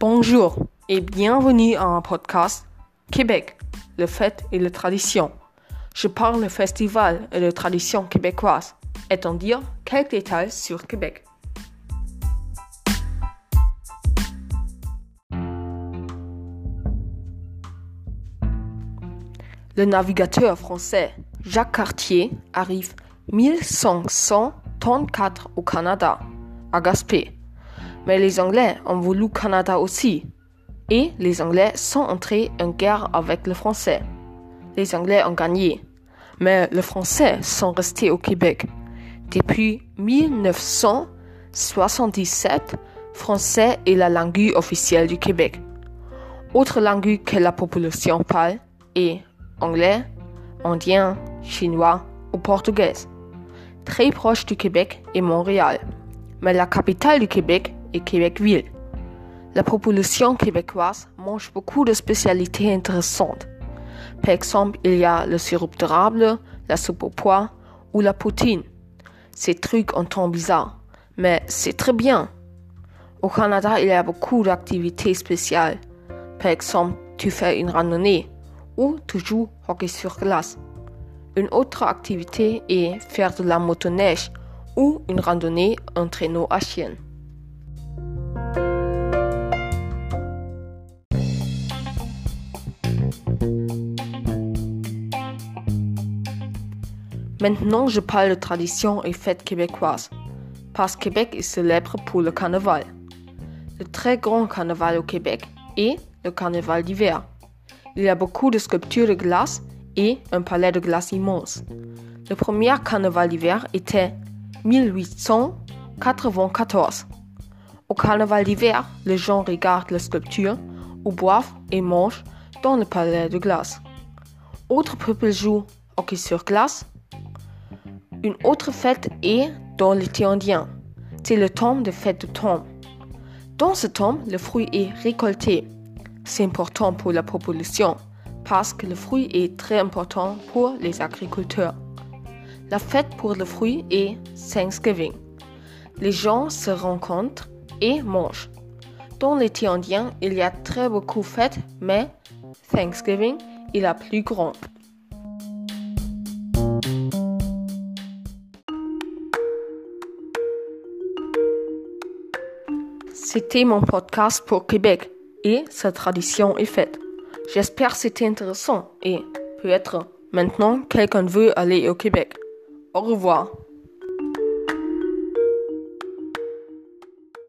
Bonjour et bienvenue à un podcast Québec, le fait et la tradition. Je parle du festival et de tradition québécoise, et en dire quelques détails sur Québec. Le navigateur français Jacques Cartier arrive 1534 au Canada, à Gaspé. Mais les Anglais ont voulu Canada aussi. Et les Anglais sont entrés en guerre avec les Français. Les Anglais ont gagné. Mais les Français sont restés au Québec. Depuis 1977, français est la langue officielle du Québec. Autre langue que la population parle est anglais, indien, chinois ou portugais. Très proche du Québec est Montréal, mais la capitale du Québec est Québec-Ville. La population québécoise mange beaucoup de spécialités intéressantes. Par exemple, il y a le sirop d'érable, la soupe au pois ou la poutine. Ces trucs entendent bizarre, mais c'est très bien. Au Canada, il y a beaucoup d'activités spéciales. Par exemple, tu fais une randonnée ou tu joues hockey sur glace. Une autre activité est faire de la motoneige ou une randonnée en traîneau à chienne. Maintenant, je parle de tradition et fêtes québécoises, parce que Québec est célèbre pour le carnaval. Le très grand carnaval au Québec est le carnaval d'hiver. Il y a beaucoup de sculptures de glace et un palais de glace immense. Le premier carnaval d'hiver était 1894. Au carnaval d'hiver, les gens regardent les sculptures ou boivent et mangent dans le palais de glace. Autres peuples jouent hockey sur glace, une autre fête est dans l'été indien. C'est le temps de fête de tombe. Dans ce temps, le fruit est récolté. C'est important pour la population parce que le fruit est très important pour les agriculteurs. La fête pour le fruit est Thanksgiving. Les gens se rencontrent et mangent. Dans l'été indien, il y a très beaucoup de fêtes, mais Thanksgiving est la plus grande. C'était mon podcast pour Québec et sa tradition est faite. J'espère que c'était intéressant et peut-être maintenant quelqu'un veut aller au Québec. Au revoir.